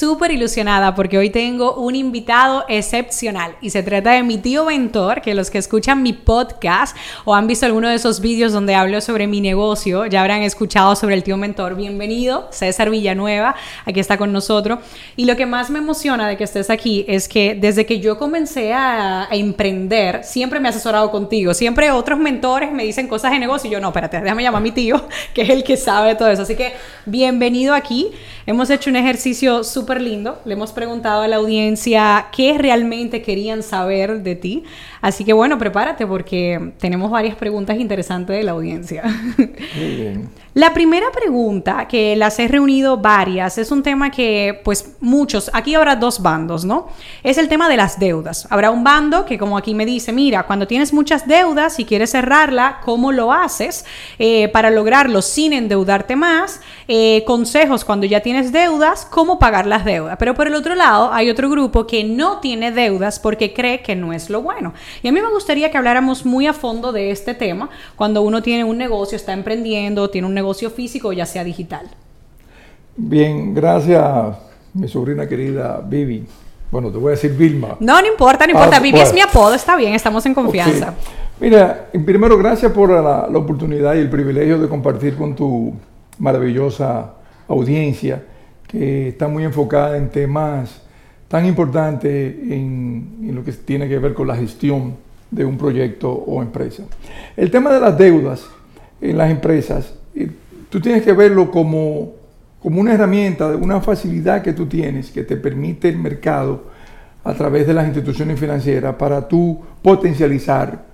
súper ilusionada porque hoy tengo un invitado excepcional y se trata de mi tío Ventor, que los que escuchan mi podcast o han visto alguno de esos vídeos donde hablo sobre mi negocio, ya habrán escuchado sobre el tío Mentor. Bienvenido, César Villanueva, aquí está con nosotros. Y lo que más me emociona de que estés aquí es que desde que yo comencé a, emprender, siempre me he asesorado contigo, siempre otros mentores me dicen cosas de negocio y yo no, espérate, déjame llamar a mi tío, que es el que sabe todo eso. Así que bienvenido aquí. Hemos hecho un ejercicio súper lindo. Le hemos preguntado a la audiencia qué realmente querían saber de ti. Así que bueno, prepárate porque tenemos varias preguntas interesantes de la audiencia. La primera pregunta, que las he reunido varias, es un tema que pues muchos, aquí habrá dos bandos, ¿no? Es el tema de las deudas. Habrá un bando que como aquí me dice, mira, cuando tienes muchas deudas y quieres cerrarla, ¿cómo lo haces eh, para lograrlo sin endeudarte más? Eh, consejos cuando ya tienes deudas, cómo pagar las deudas. Pero por el otro lado, hay otro grupo que no tiene deudas porque cree que no es lo bueno. Y a mí me gustaría que habláramos muy a fondo de este tema cuando uno tiene un negocio, está emprendiendo, tiene un negocio físico, ya sea digital. Bien, gracias, mi sobrina querida Vivi. Bueno, te voy a decir Vilma. No, no importa, no importa. Ah, Vivi es mi apodo, está bien, estamos en confianza. Mira, primero, gracias por la, la, oportunidad y el privilegio de compartir con tu maravillosa audiencia que está muy enfocada en temas tan importantes en, en lo que tiene que ver con la gestión de un proyecto o empresa. El tema de las deudas en las empresas, tú tienes que verlo como, como una herramienta, una facilidad que tú tienes que te permite el mercado a través de las instituciones financieras para tú potencializar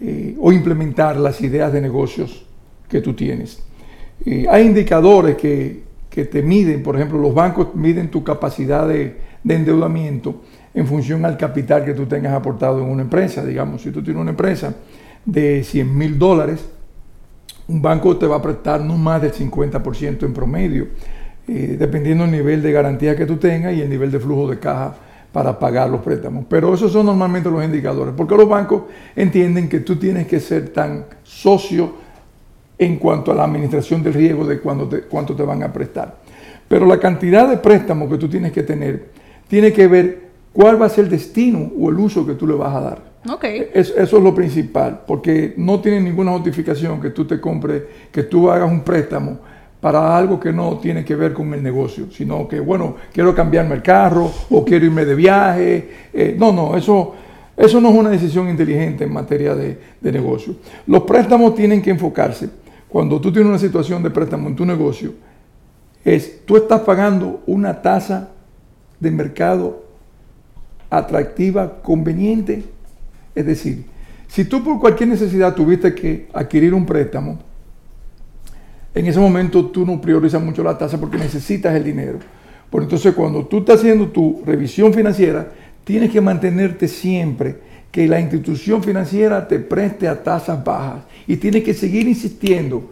eh, o implementar las ideas de negocios que tú tienes. Eh, hay indicadores que, que, te miden, por ejemplo, los bancos miden tu capacidad de, de endeudamiento en función al capital que tú tengas aportado en una empresa. Digamos, si tú tienes una empresa de 100 mil dólares, un banco te va a prestar no más del 50% en promedio, eh, dependiendo del nivel de garantía que tú tengas y el nivel de flujo de caja para pagar los préstamos. Pero esos son normalmente los indicadores, porque los bancos entienden que tú tienes que ser tan socio en cuanto a la administración del riesgo de cuánto te, cuánto te van a prestar. Pero la cantidad de préstamos que tú tienes que tener tiene que ver cuál va a ser el destino o el uso que tú le vas a dar. Okay. eso es lo principal, porque no tiene ninguna justificación que tú te compres, que tú hagas un préstamo para algo que no tiene que ver con el negocio, sino que, bueno, quiero cambiarme el carro o quiero irme de viaje. Eh, no, no, eso, eso no es una decisión inteligente en materia de, de negocio. Los préstamos tienen que enfocarse. Cuando tú tienes una situación de préstamo en tu negocio, es tú estás pagando una tasa de mercado atractiva, conveniente es decir, si tú por cualquier necesidad tuviste que adquirir un préstamo, en ese momento tú no priorizas mucho la tasa porque necesitas el dinero. Por entonces cuando tú estás haciendo tu revisión financiera, tienes que mantenerte siempre que la institución financiera te preste a tasas bajas y tienes que seguir insistiendo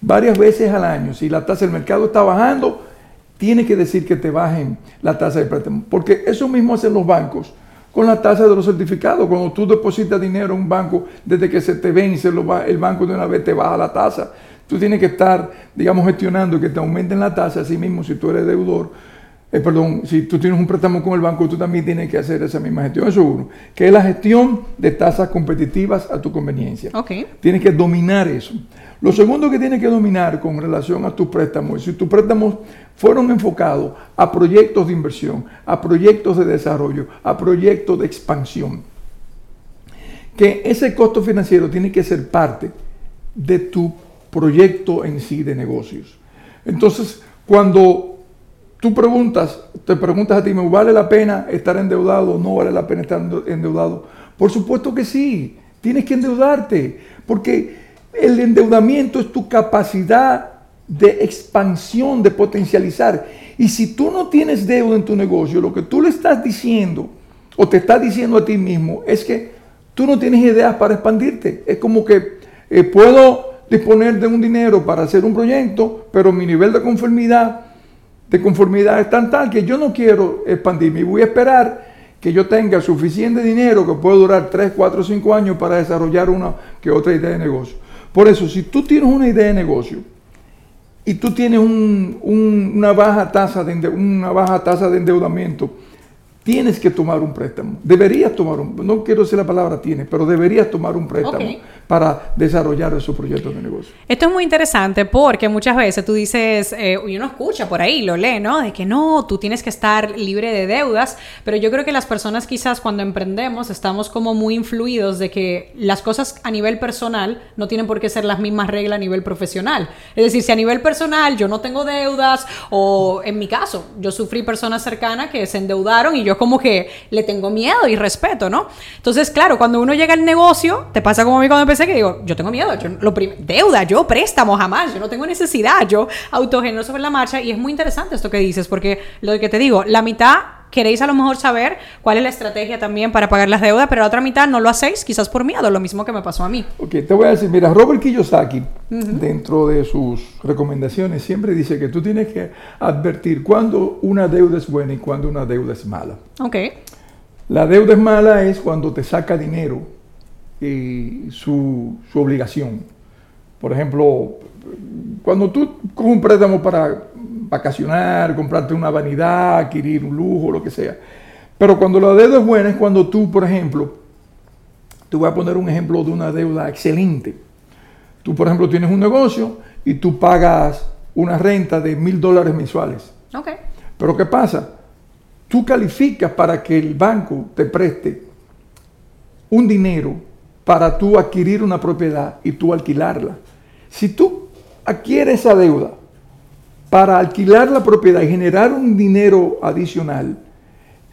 varias veces al año. Si la tasa del mercado está bajando, tiene que decir que te bajen la tasa de préstamo, porque eso mismo hacen los bancos con la tasa de los certificados. Cuando tú depositas dinero en un banco, desde que se te vence, el banco de una vez te baja la tasa. Tú tienes que estar, digamos, gestionando que te aumenten la tasa, así mismo si tú eres deudor. Eh, perdón, si tú tienes un préstamo con el banco, tú también tienes que hacer esa misma gestión. Eso es uno. Que es la gestión de tasas competitivas a tu conveniencia. Okay. Tienes que dominar eso. Lo segundo que tienes que dominar con relación a tus préstamos, si tus préstamos fueron enfocados a proyectos de inversión, a proyectos de desarrollo, a proyectos de expansión, que ese costo financiero tiene que ser parte de tu proyecto en sí de negocios. Entonces, cuando tú preguntas, te preguntas a ti, ¿me vale la pena estar endeudado no vale la pena estar endeudado? Por supuesto que sí, tienes que endeudarte, porque el endeudamiento es tu capacidad de expansión, de potencializar. Y si tú no tienes deuda en tu negocio, lo que tú le estás diciendo o te estás diciendo a ti mismo es que tú no tienes ideas para expandirte. Es como que eh, puedo disponer de un dinero para hacer un proyecto, pero mi nivel de conformidad, de conformidad es tan tal que yo no quiero expandirme y voy a esperar que yo tenga suficiente dinero que pueda durar 3, 4, 5 años para desarrollar una que otra idea de negocio. Por eso, si tú tienes una idea de negocio y tú tienes una, baja tasa de, una baja tasa de endeudamiento, tienes que tomar un préstamo. Deberías tomar un, no quiero decir la palabra tienes, pero deberías tomar un préstamo para desarrollar esos proyectos de negocio. Esto es muy interesante porque muchas veces tú dices, eh, y uno escucha por ahí, lo lee, ¿no? De que no, tú tienes que estar libre de deudas, pero yo creo que las personas quizás cuando emprendemos estamos como muy influidos de que las cosas a nivel personal no tienen por qué ser las mismas reglas a nivel profesional. Es decir, si a nivel personal yo no tengo deudas o en mi caso yo sufrí personas cercanas que se endeudaron y yo como que le tengo miedo y respeto, ¿no? Entonces, claro, cuando uno llega al negocio, te pasa como a mí cuando empecé que digo, yo tengo miedo, yo, deuda, yo préstamo jamás, yo no tengo necesidad, yo autogenero sobre la marcha y es muy interesante esto que dices, porque lo que te digo, la mitad queréis a lo mejor saber cuál es la estrategia también para pagar las deudas, pero la otra mitad no lo hacéis quizás por miedo, lo mismo que me pasó a mí. Ok, te voy a decir, mira, Robert Kiyosaki, dentro de sus recomendaciones, siempre dice que tú tienes que advertir cuando una deuda es buena y cuando una deuda es mala. Ok. La deuda es mala es cuando te saca dinero su, su, obligación. Por ejemplo, cuando tú coges un préstamo para vacacionar, comprarte una vanidad, adquirir un lujo, lo que sea. Pero cuando la deuda es buena es cuando tú, por ejemplo, te voy a poner un ejemplo de una deuda excelente. Tú, por ejemplo, tienes un negocio y tú pagas una renta de mil dólares mensuales. Okay. Pero ¿qué pasa? Tú calificas para que el banco te preste un dinero para tú adquirir una propiedad y tú alquilarla. Si tú adquieres esa deuda para alquilar la propiedad y generar un dinero adicional,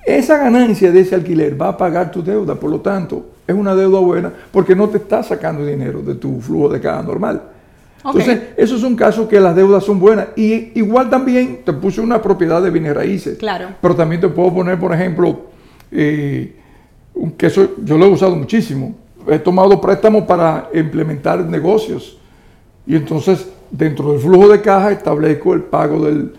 esa ganancia de ese alquiler va a pagar tu deuda. Por lo tanto, es una deuda buena porque no te está sacando dinero de tu flujo de caja normal. Entonces, eso es un caso que las deudas son buenas. Y igual también te puse una propiedad de bienes raíces. Claro. Pero también te puedo poner, por ejemplo, eh, que eso yo lo he usado muchísimo, he tomado préstamos para implementar negocios. Y entonces, dentro del flujo de caja, establezco el pago del,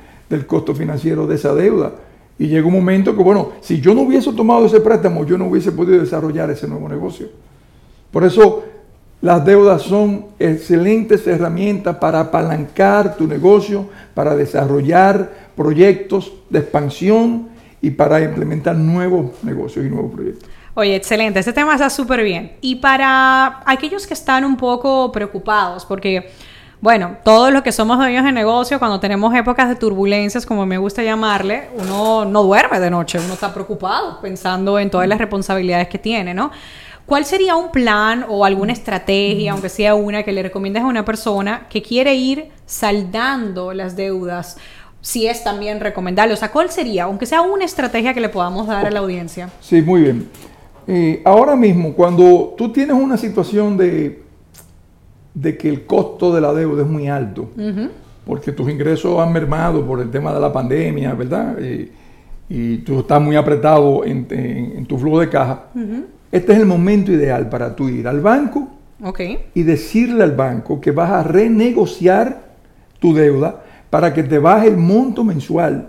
costo financiero de esa deuda. Y llega un momento que, bueno, si yo no hubiese tomado ese préstamo, yo no hubiese podido desarrollar ese nuevo negocio. Por eso, las deudas son excelentes herramientas para apalancar tu negocio, para desarrollar proyectos de expansión y para implementar nuevos negocios y nuevos proyectos. Oye, excelente, este tema está súper bien. Y para aquellos que están un poco preocupados, porque, bueno, todos los que somos dueños de negocio, cuando tenemos épocas de turbulencias, como me gusta llamarle, uno no duerme de noche, uno está preocupado pensando en todas las responsabilidades que tiene, ¿no? ¿Cuál sería un plan o alguna estrategia, aunque sea una, que le recomiendes a una persona que quiere ir saldando las deudas? Si es también recomendable, o sea, ¿cuál sería, aunque sea una estrategia que le podamos dar a la audiencia? Sí, muy bien. Eh, ahora mismo, cuando tú tienes una situación de, de que el costo de la deuda es muy alto, porque tus ingresos han mermado por el tema de la pandemia, ¿verdad? Y tú estás muy apretado en, tu flujo de caja, este es el momento ideal para tú ir al banco y decirle al banco que vas a renegociar tu deuda para que te baje el monto mensual,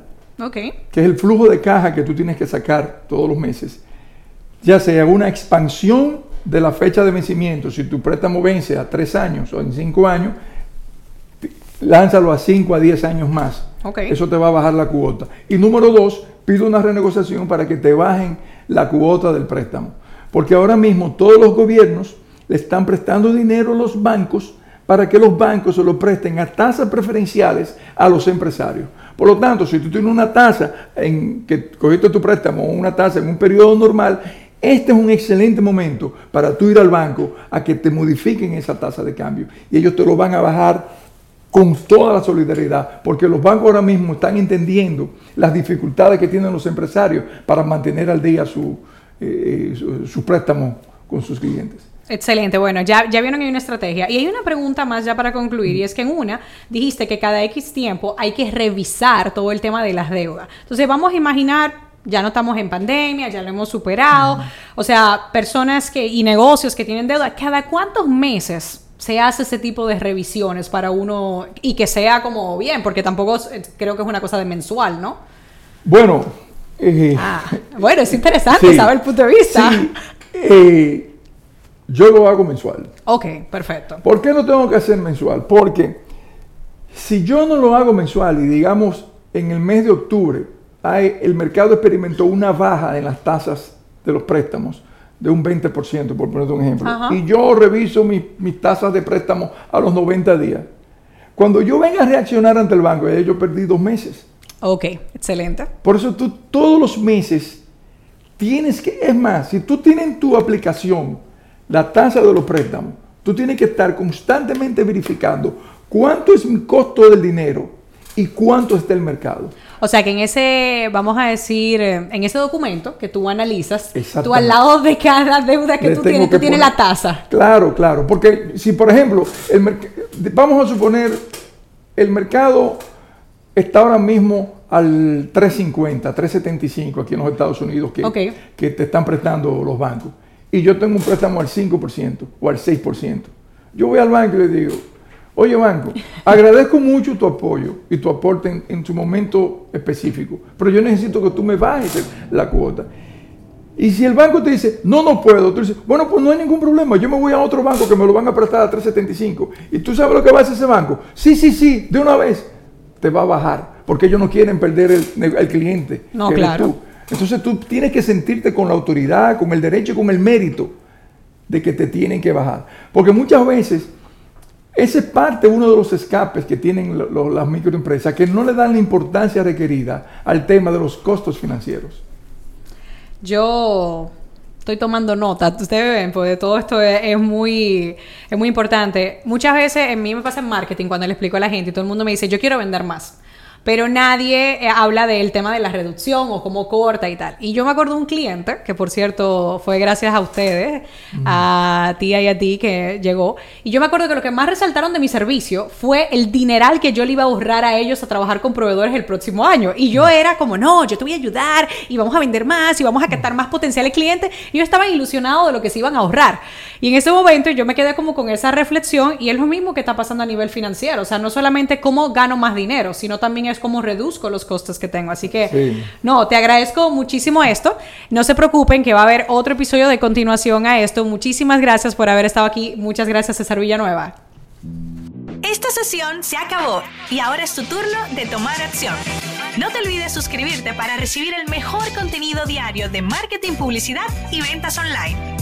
que es el flujo de caja que tú tienes que sacar todos los meses ya sea una expansión de la fecha de vencimiento, si tu préstamo vence a tres años o en cinco años, lánzalo a cinco a diez años más. Eso te va a bajar la cuota. Y número dos, pide una renegociación para que te bajen la cuota del préstamo. Porque ahora mismo todos los gobiernos le están prestando dinero a los bancos para que los bancos se lo presten a tasas preferenciales a los empresarios. Por lo tanto, si tú tienes una tasa en que cogiste tu préstamo, una tasa en un periodo normal, este es un excelente momento para tú ir al banco a que te modifiquen esa tasa de cambio y ellos te lo van a bajar con toda la solidaridad, porque los bancos ahora mismo están entendiendo las dificultades que tienen los empresarios para mantener al día su, eh, su, préstamo con sus clientes. Excelente, bueno, ya, ya vieron que hay una estrategia. Y hay una pregunta más ya para concluir, y es que en una dijiste que cada X tiempo hay que revisar todo el tema de las deudas. Entonces vamos a imaginar ya no estamos en pandemia, ya lo hemos superado. O sea, personas que y negocios que tienen deuda, ¿cada cuántos meses se hace ese tipo de revisiones para uno y que sea como bien? Porque tampoco creo que es una cosa de mensual, ¿no? Bueno, eh, ah, bueno, es interesante saber el punto de vista. Eh, yo lo hago mensual. Ok, perfecto. ¿Por qué no tengo que hacer mensual? Porque si yo no lo hago mensual y digamos en el mes de octubre hay, el mercado experimentó una baja en las tasas de los préstamos de un 20%, por poner un ejemplo, y yo reviso mis tasas de préstamo a los 90 días. Cuando yo venga a reaccionar ante el banco, yo perdí dos meses. Ok, excelente. Por eso tú todos los meses tienes que, es más, si tú tienes en tu aplicación la tasa de los préstamos, tú tienes que estar constantemente verificando cuánto es mi costo del dinero y cuánto está el mercado. O sea que en ese, vamos a decir, eh, en ese documento que tú analizas, tú al lado de cada deuda que tú tienes, tú tienes la tasa. Claro, claro. Porque si, por ejemplo, el vamos a suponer, el mercado está ahora mismo al 350, 375 aquí en los Estados Unidos que, que te están prestando los bancos. Y yo tengo un préstamo al 5% o al 6%. Yo voy al banco y le digo, oye banco, agradezco mucho tu apoyo y tu aporte en, su momento específico, pero yo necesito que tú me bajes la cuota. Y si el banco te dice, no, no puedo, tú dices, bueno, pues no hay ningún problema, yo me voy a otro banco que me lo van a prestar a 375. ¿Y tú sabes lo que va a hacer ese banco? Sí, sí, sí, de una vez te va a bajar, porque ellos no quieren perder el, cliente. No, claro. Entonces tú tienes que sentirte con la autoridad, con el derecho, con el mérito de que te tienen que bajar. Porque muchas veces ese es parte, uno de los escapes que tienen las microempresas, que no le dan la importancia requerida al tema de los costos financieros. Yo estoy tomando nota. Ustedes ven, pues todo esto es, muy, es muy importante. Muchas veces en mí me pasa en marketing cuando le explico a la gente y todo el mundo me dice, yo quiero vender más pero nadie eh, habla del tema de la reducción o cómo corta y tal. Y yo me acuerdo de un cliente, que por cierto fue gracias a ustedes, a ti y a ti que llegó, y yo me acuerdo que lo que más resaltaron de mi servicio fue el dineral que yo le iba a ahorrar a ellos a trabajar con proveedores el próximo año. Y yo era como, no, yo te voy a ayudar y vamos a vender más y vamos a captar más potenciales clientes. Y yo estaba ilusionado de lo que se iban a ahorrar. Y en ese momento yo me quedé como con esa reflexión y es lo mismo que está pasando a nivel financiero. O sea, no solamente cómo gano más dinero, sino también es cómo reduzco los costos que tengo. Así que, no, te agradezco muchísimo esto. No se preocupen que va a haber otro episodio de continuación a esto. Muchísimas gracias por haber estado aquí. Muchas gracias, César Villanueva. Esta sesión se acabó y ahora es tu turno de tomar acción. No te olvides suscribirte para recibir el mejor contenido diario de marketing, publicidad y ventas online.